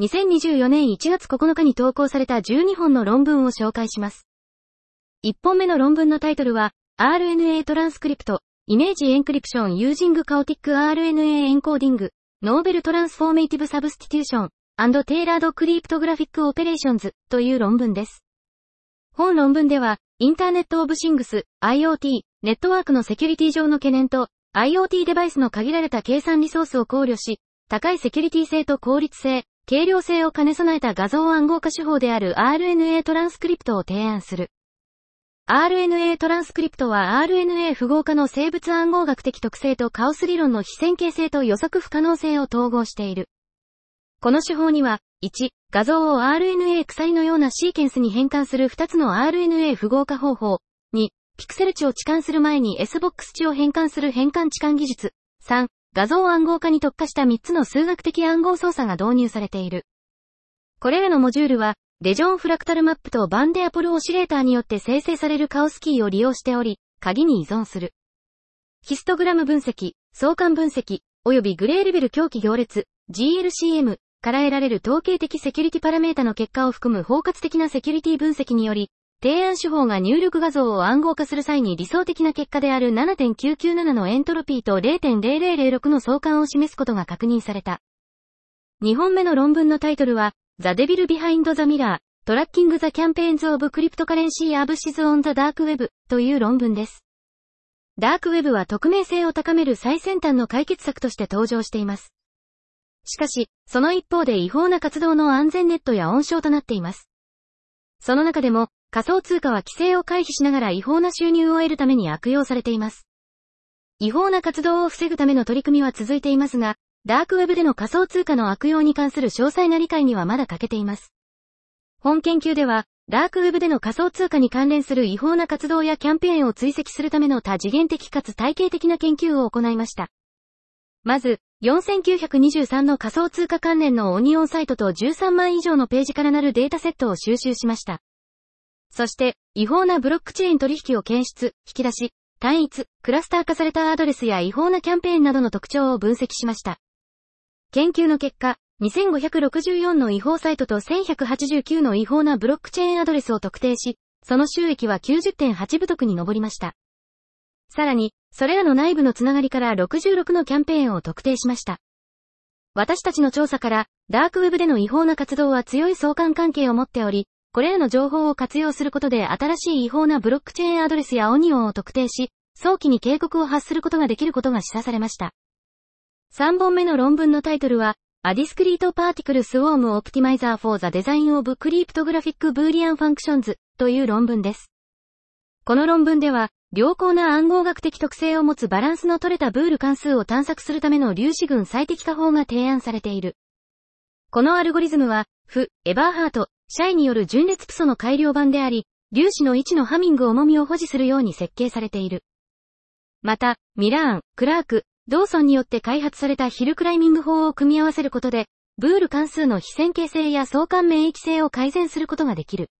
2024年1月9日に投稿された12本の論文を紹介します。1本目の論文のタイトルは、RNA トランスクリプト、イメージエンクリプションユージングカオティック RNA エンコーディング、ノーベルトランスフォーメイティブサブスティテューション、アンドテイラードクリプトグラフィックオペレーションズという論文です。本論文では、 Internet of Things、IoT、ネットワークのセキュリティ上の懸念と、IoT デバイスの限られた計算リソースを考慮し、高いセキュリティ性と効率性、軽量性を兼ね備えた画像暗号化手法である RNA トランスクリプトを提案する。RNA トランスクリプトは RNA 符号化の生物暗号学的特性とカオス理論の非線形性と予測不可能性を統合している。この手法には、1、画像を RNA 鎖のようなシーケンスに変換する2つの RNA 符号化方法。2、ピクセル値を置換する前に SBOX 値を変換する変換置換技術。3、画像暗号化に特化した3つの数学的暗号操作が導入されている。これらのモジュールは、レジョンフラクタルマップとバンデアポルオシレーターによって生成されるカオスキーを利用しており、鍵に依存する。ヒストグラム分析、相関分析、及びグレーレベル狂気行列、GLCM から得られる統計的セキュリティパラメータの結果を含む包括的なセキュリティ分析により、提案手法が入力画像を暗号化する際に理想的な結果である7.997のエントロピーと0.0006の相関を示すことが確認された。2本目の論文のタイトルは、The Devil Behind the Mirror, Tracking the Campaigns of Cryptocurrency Abuses on the Dark Web という論文です。ダークウェブは匿名性を高める最先端の解決策として登場しています。しかし、その一方で違法な活動の安全ネットや温床となっています。その中でも、仮想通貨は規制を回避しながら違法な収入を得るために悪用されています。違法な活動を防ぐための取り組みは続いていますが、ダークウェブでの仮想通貨の悪用に関する詳細な理解にはまだ欠けています。本研究では、ダークウェブでの仮想通貨に関連する違法な活動やキャンペーンを追跡するための多次元的かつ体系的な研究を行いました。まず、4923の仮想通貨関連のオニオンサイトと13万以上のページからなるデータセットを収集しました。そして、違法なブロックチェーン取引を検出、引き出し、単一、クラスター化されたアドレスや違法なキャンペーンなどの特徴を分析しました。研究の結果、2564の違法サイトと1189の違法なブロックチェーンアドレスを特定し、その収益は90.8部得に上りました。さらに、それらの内部のつながりから66のキャンペーンを特定しました。私たちの調査から、ダークウェブでの違法な活動は強い相関関係を持っており、これらの情報を活用することで新しい違法なブロックチェーンアドレスやオニオンを特定し、早期に警告を発することができることが示唆されました。3本目の論文のタイトルは、A Discrete Particle Swarm Optimizer for the Design of Cryptographic Boolean Functions という論文です。この論文では、良好な暗号学的特性を持つバランスの取れたブール関数を探索するための粒子群最適化法が提案されている。このアルゴリズムは、フ、エバーハート、シャイによる順列 PSO の改良版であり、粒子の位置のハミング重みを保持するように設計されている。また、ミラーン、クラーク、ドーソンによって開発された hill climbing 法を組み合わせることで、ブール関数の非線形性や相関免疫性を改善することができる。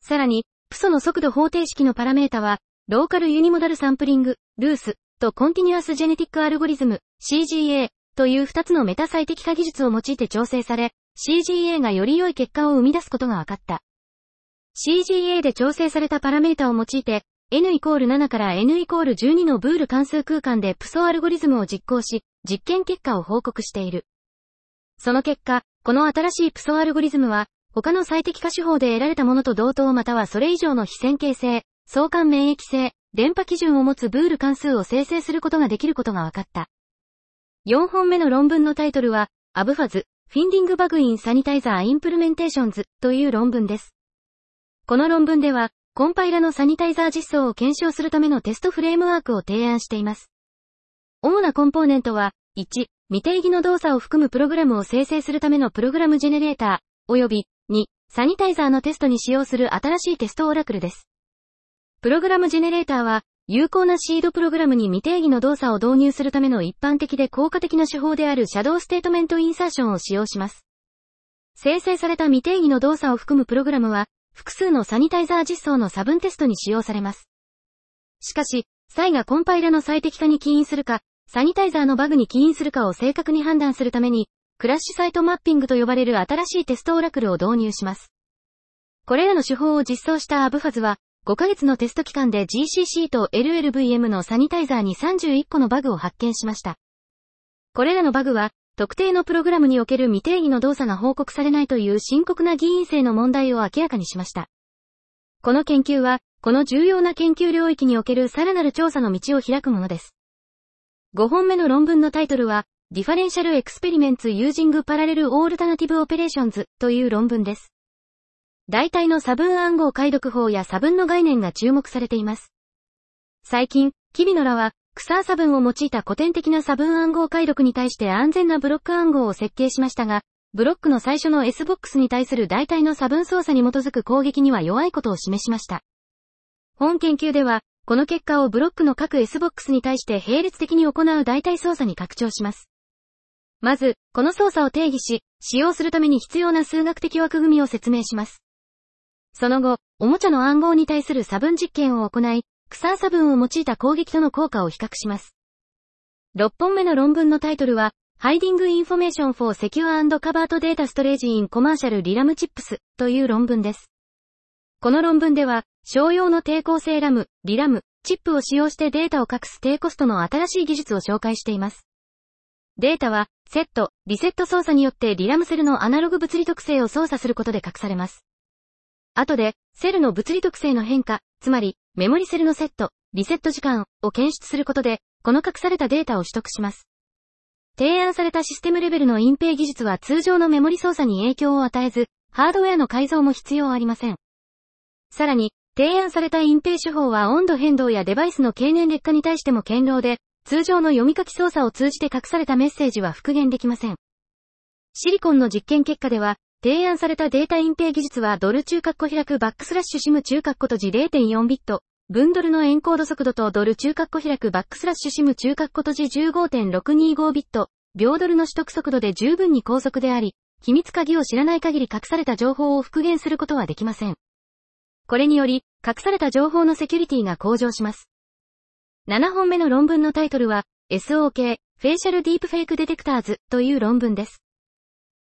さらに、 PSO の速度方程式のパラメータは、 Local Unimodal Sampling、LUS、と Continuous Genetic Algorithm、CGA、という2つのメタ最適化技術を用いて調整され、CGA がより良い結果を生み出すことが分かった。CGA で調整されたパラメータを用いて、n イコール7から n イコール12のブール関数空間で PSO アルゴリズムを実行し、実験結果を報告している。その結果、この新しい PSO アルゴリズムは、他の最適化手法で得られたものと同等またはそれ以上の非線形性、相関免疫性、伝播基準を持つブール関数を生成することができることが分かった。4本目の論文のタイトルは、 UBfuzz、Finding Bugs in Sanitizer Implementations という論文です。この論文では、コンパイラのサニタイザー実装を検証するためのテストフレームワークを提案しています。主なコンポーネントは、1、未定義の動作を含むプログラムを生成するためのプログラムジェネレーター、及び、2、サニタイザーのテストに使用する新しいテストオラクルです。プログラムジェネレーターは、有効なシードプログラムに未定義の動作を導入するための一般的で効果的な手法である shadow statement insertion を使用します。生成された未定義の動作を含むプログラムは、複数のサニタイザー実装の差分テストに使用されます。しかし、際がコンパイラの最適化に起因するか、サニタイザーのバグに起因するかを正確に判断するために、クラッシュサイトマッピングと呼ばれる新しいテストオラクルを導入します。これらの手法を実装したアブファズは、5ヶ月のテスト期間で GCC と LLVM のサニタイザーに31個のバグを発見しました。これらのバグは、特定のプログラムにおける未定義の動作が報告されないという深刻な議員性の問題を明らかにしました。この研究は、この重要な研究領域におけるさらなる調査の道を開くものです。5本目の論文のタイトルは、Differential Experiments Using Parallel Alternative Operations という論文です。大体の差分暗号解読法や差分の概念が注目されています。最近、キビノラは、クサー差分を用いた古典的な差分暗号解読に対して安全なブロック暗号を設計しましたが、ブロックの最初の S ボックスに対する代替の差分操作に基づく攻撃には弱いことを示しました。本研究では、この結果をブロックの各 S ボックスに対して並列的に行う代替操作に拡張します。まず、この操作を定義し、使用するために必要な数学的枠組みを説明します。その後、おもちゃの暗号に対する差分実験を行い、クサー差分を用いた攻撃との効果を比較します。6本目の論文のタイトルは、Hiding Information for Secure and Covert Data Storage in Commercial RIRAM Chips という論文です。この論文では、商用の抵抗性ラム、リラム、チップを使用してデータを隠す低コストの新しい技術を紹介しています。データは、セット、リセット操作によってリラムセルのアナログ物理特性を操作することで隠されます。後で、セルの物理特性の変化、つまり、メモリセルのセット、リセット時間を検出することで、この隠されたデータを取得します。提案されたシステムレベルの隠蔽技術は通常のメモリ操作に影響を与えず、ハードウェアの改造も必要ありません。さらに、提案された隠蔽手法は温度変動やデバイスの経年劣化に対しても堅牢で、通常の読み書き操作を通じて隠されたメッセージは復元できません。シリコンの実験結果では、提案されたデータ隠蔽技術はドル中括弧開くバックスラッシュシム中括弧閉じ0.4ビット、ブンドルのエンコード速度とドル中括弧開くバックスラッシュシム中括弧閉じ15.625ビット、秒ドルの取得速度で十分に高速であり、秘密鍵を知らない限り隠された情報を復元することはできません。これにより、隠された情報のセキュリティが向上します。7本目の論文のタイトルは、SOK、フェイシャルディープフェイクディテクターズという論文です。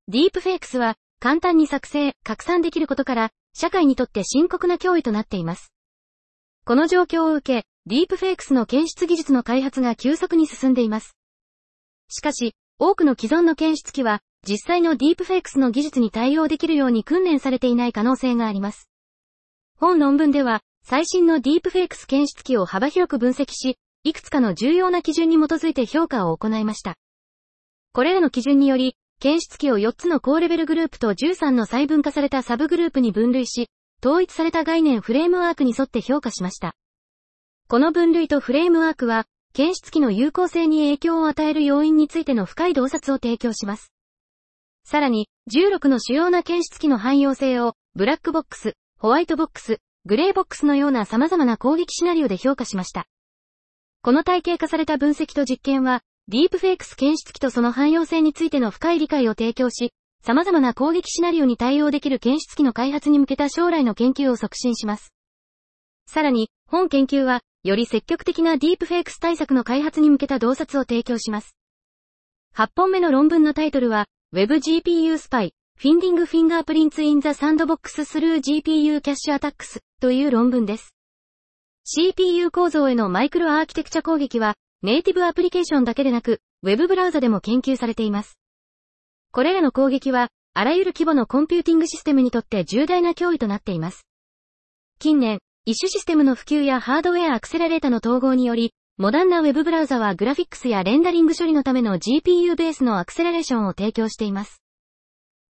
deepfakes は、簡単に作成、拡散できることから、社会にとって深刻な脅威となっています。この状況を受け、 deepfakes の検出技術の開発が急速に進んでいます。しかし、多くの既存の検出器は、実際の deepfakes の技術に対応できるように訓練されていない可能性があります。本論文では、最新の deepfakes 検出器を幅広く分析し、いくつかの重要な基準に基づいて評価を行いました。これらの基準により、検出機を4つの高レベルグループと13の細分化されたサブグループに分類し、統一された概念フレームワークに沿って評価しました。この分類とフレームワークは、検出機の有効性に影響を与える要因についての深い洞察を提供します。さらに、16の主要な検出機の汎用性を、ブラックボックス、ホワイトボックス、グレーボックスのような様々な攻撃シナリオで評価しました。この体系化された分析と実験は、ディープフェイクス検出機とその汎用性についての深い理解を提供し、様々な攻撃シナリオに対応できる検出機の開発に向けた将来の研究を促進します。さらに、本研究は、より積極的なディープフェイクス対策の開発に向けた洞察を提供します。8本目の論文のタイトルは、WebGPU Spy, Finding Fingerprints in the Sandbox through GPU Cache Attacks という論文です。CPU 構造へのマイクロアーキテクチャ攻撃は、ネイティブアプリケーションだけでなく、ウェブブラウザでも研究されています。これらの攻撃は、あらゆる規模のコンピューティングシステムにとって重大な脅威となっています。近年、一種システムの普及やハードウェアアクセラレータの統合により、モダンなウェブブラウザはグラフィックスやレンダリング処理のための GPU ベースのアクセラレーションを提供しています。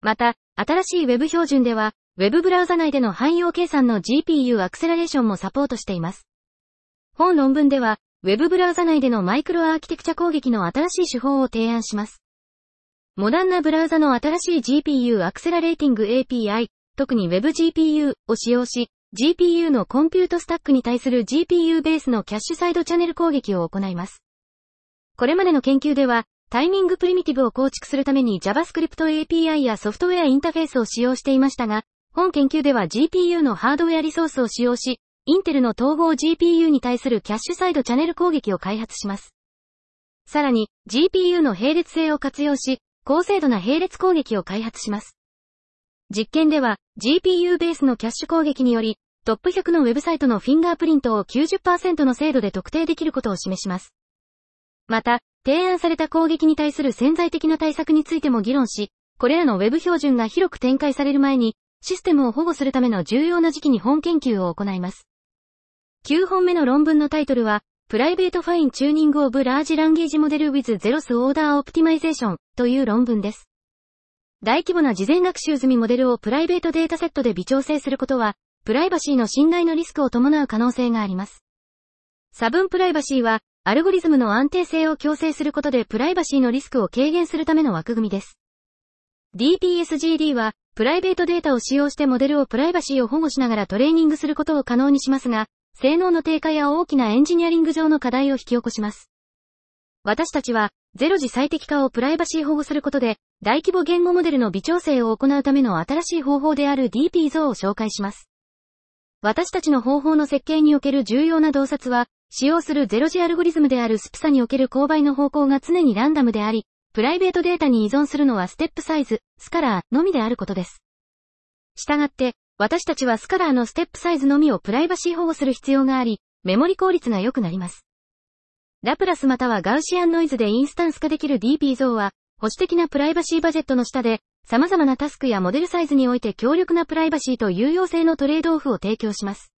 また、新しい Web 標準では、Web ブラウザ内での汎用計算の GPU アクセラレーションもサポートしています。本論文では、ウェブブラウザ内でのマイクロアーキテクチャ攻撃の新しい手法を提案します。モダンなブラウザの新しい GPU アクセラレーティング API、特に WebGPU を使用し、GPU のコンピュートスタックに対する GPU ベースのキャッシュサイドチャンネル攻撃を行います。これまでの研究では、タイミングプリミティブを構築するために JavaScript API やソフトウェアインターフェースを使用していましたが、本研究では GPU のハードウェアリソースを使用し、インテルの統合 GPU に対するキャッシュサイドチャンネル攻撃を開発します。さらに、GPU の並列性を活用し、高精度な並列攻撃を開発します。実験では、GPU ベースのキャッシュ攻撃により、トップ100のウェブサイトのフィンガープリントを90%の精度で特定できることを示します。また、提案された攻撃に対する潜在的な対策についても議論し、これらの Web 標準が広く展開される前に、システムを保護するための重要な時期に本研究を行います。9本目の論文のタイトルは、 Private Fine-Tuning of Large Language Models with zeroth order optimization という論文です。大規模な事前学習済みモデルをプライベートデータセットで微調整することは、プライバシーの信頼のリスクを伴う可能性があります。差分プライバシーは、アルゴリズムの安定性を強制することでプライバシーのリスクを軽減するための枠組みです。DPSGD は、プライベートデータを使用してモデルをプライバシーを保護しながらトレーニングすることを可能にしますが、性能の低下や大きなエンジニアリング上の課題を引き起こします。私たちは、ゼロ時最適化をプライバシー保護することで、大規模言語モデルの微調整を行うための新しい方法である DP 像を紹介します。私たちの方法の設計における重要な洞察は、使用するゼロ時アルゴリズムであるスプサにおける勾配の方向が常にランダムであり、プライベートデータに依存するのはステップサイズ、スカラーのみであることです。したがって、私たちはスカラーのステップサイズのみをプライバシー保護する必要があり、メモリ効率が良くなります。ラプラスまたはガウシアンノイズでインスタンス化できる DP 像は、保守的なプライバシーバジェットの下で、様々なタスクやモデルサイズにおいて強力なプライバシーと有用性のトレードオフを提供します。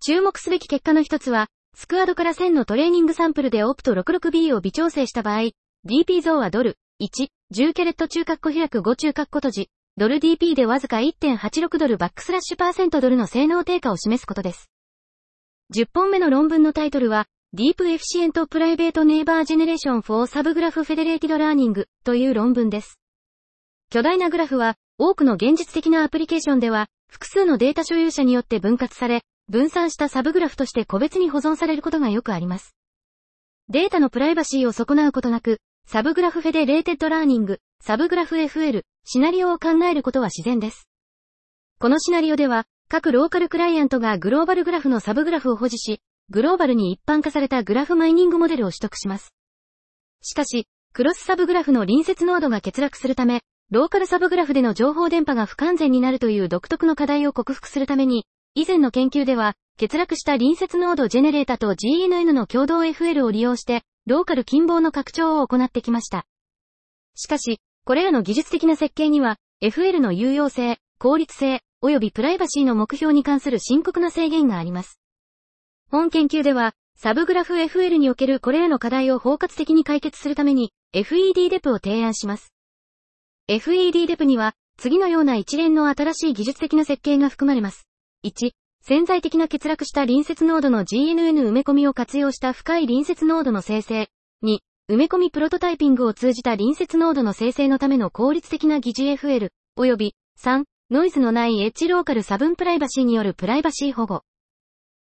注目すべき結果の一つは、スクワードから1000のトレーニングサンプルでオプト 66B を微調整した場合、DP 像はドル、1、10キャレット中括弧開く5中括弧閉じ、ドル DP でわずか1.86ドルバックスラッシュパーセントドルの性能低下を示すことです。10本目の論文のタイトルは、Deep Efficient Private Neighbor Generation for Subgraph Federated Learning という論文です。巨大なグラフは、多くの現実的なアプリケーションでは、複数のデータ所有者によって分割され、分散したサブグラフとして個別に保存されることがよくあります。データのプライバシーを損なうことなく、 Subgraph Federated Learning、サブグラフ FL、シナリオを考えることは自然です。このシナリオでは、各ローカルクライアントがグローバルグラフのサブグラフを保持し、グローバルに一般化されたグラフマイニングモデルを取得します。しかし、クロスサブグラフの隣接ノードが欠落するため、ローカルサブグラフでの情報電波が不完全になるという独特の課題を克服するために、以前の研究では、欠落した隣接ノードジェネレータと GNN の共同 FL を利用して、ローカル近傍の拡張を行ってきました。しかし、これらの技術的な設計には、FL の有用性、効率性、及びプライバシーの目標に関する深刻な制限があります。本研究では、サブグラフ FL におけるこれらの課題を包括的に解決するために、FED-DEP を提案します。FED-DEP には、次のような一連の新しい技術的な設計が含まれます。1、潜在的な欠落した隣接ノードの GNN 埋め込みを活用した深い隣接ノードの生成。2、埋め込みプロトタイピングを通じた隣接ノードの生成のための効率的な疑似 FL、及び3、ノイズのないエッジローカル差分プライバシーによるプライバシー保護。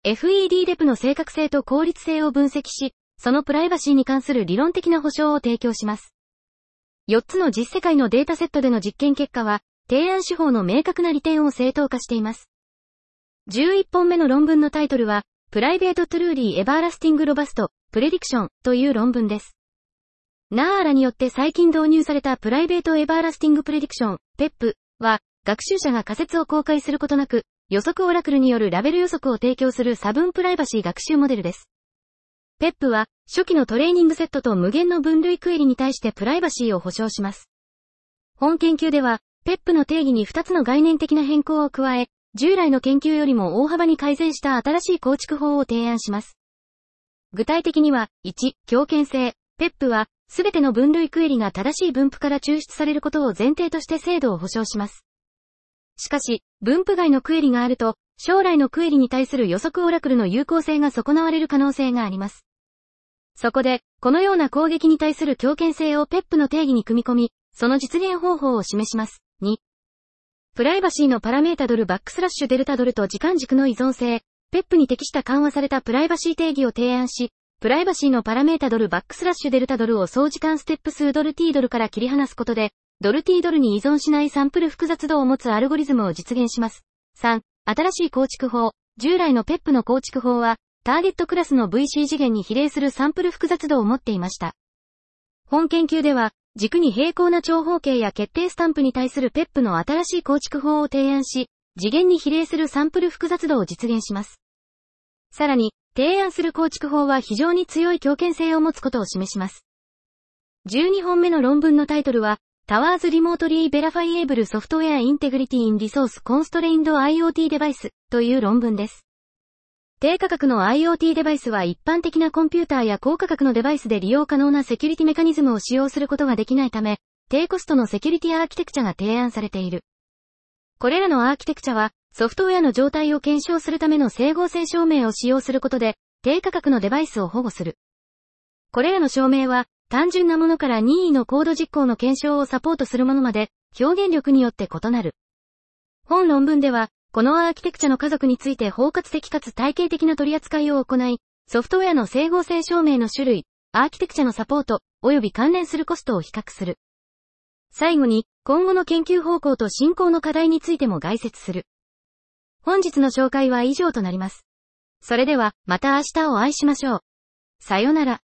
FED デプの正確性と効率性を分析し、そのプライバシーに関する理論的な保証を提供します。4つの実世界のデータセットでの実験結果は、提案手法の明確な利点を正当化しています。11本目の論文のタイトルは、 Private Truly Everlasting Robust, Prediction という論文です。 Naor et al.によって最近導入された Private Everlasting Prediction、PEP は、学習者が仮説を公開することなく、予測オラクルによるラベル予測を提供する差分プライバシー学習モデルです。PEP は、初期のトレーニングセットと無限の分類クエリに対してプライバシーを保証します。本研究では、PEP の定義に2つの概念的な変更を加え、従来の研究よりも大幅に改善した新しい構築法を提案します。具体的には、1、強権性。PEP は、すべての分類クエリが正しい分布から抽出されることを前提として精度を保証します。しかし、分布外のクエリがあると、将来のクエリに対する予測オラクルの有効性が損なわれる可能性があります。そこで、このような攻撃に対する強権性を PEP の定義に組み込み、その実現方法を示します。2、プライバシーのパラメータドルバックスラッシュデルタドルと時間軸の依存性、ペップに適した緩和されたプライバシー定義を提案し、プライバシーのパラメータドルバックスラッシュデルタドルを総時間ステップ数ドル t ドルから切り離すことで、ドル t ドルに依存しないサンプル複雑度を持つアルゴリズムを実現します。3、新しい構築法。従来のペップの構築法は、ターゲットクラスの VC 次元に比例するサンプル複雑度を持っていました。本研究では、軸に平行な長方形や決定スタンプに対するペップの新しい構築法を提案し、次元に比例するサンプル複雑度を実現します。さらに、提案する構築法は非常に強い強権性を持つことを示します。12本目の論文のタイトルは、タワーズリモートリーベラファイエーブルソフトウェアインテグリティインリソースコンストレインド IoT デバイスという論文です。低価格の IoT デバイスは一般的なコンピューターや高価格のデバイスで利用可能なセキュリティメカニズムを使用することができないため、低コストのセキュリティアーキテクチャが提案されている。これらのアーキテクチャは、ソフトウェアの状態を検証するための整合性証明を使用することで、低価格のデバイスを保護する。これらの証明は、単純なものから任意のコード実行の検証をサポートするものまで、表現力によって異なる。本論文では、このアーキテクチャの家族について包括的かつ体系的な取り扱いを行い、ソフトウェアの整合性証明の種類、アーキテクチャのサポート、及び関連するコストを比較する。最後に、今後の研究方向と進行の課題についても概説する。本日の紹介は以上となります。それでは、また明日をお会いしましょう。さよなら。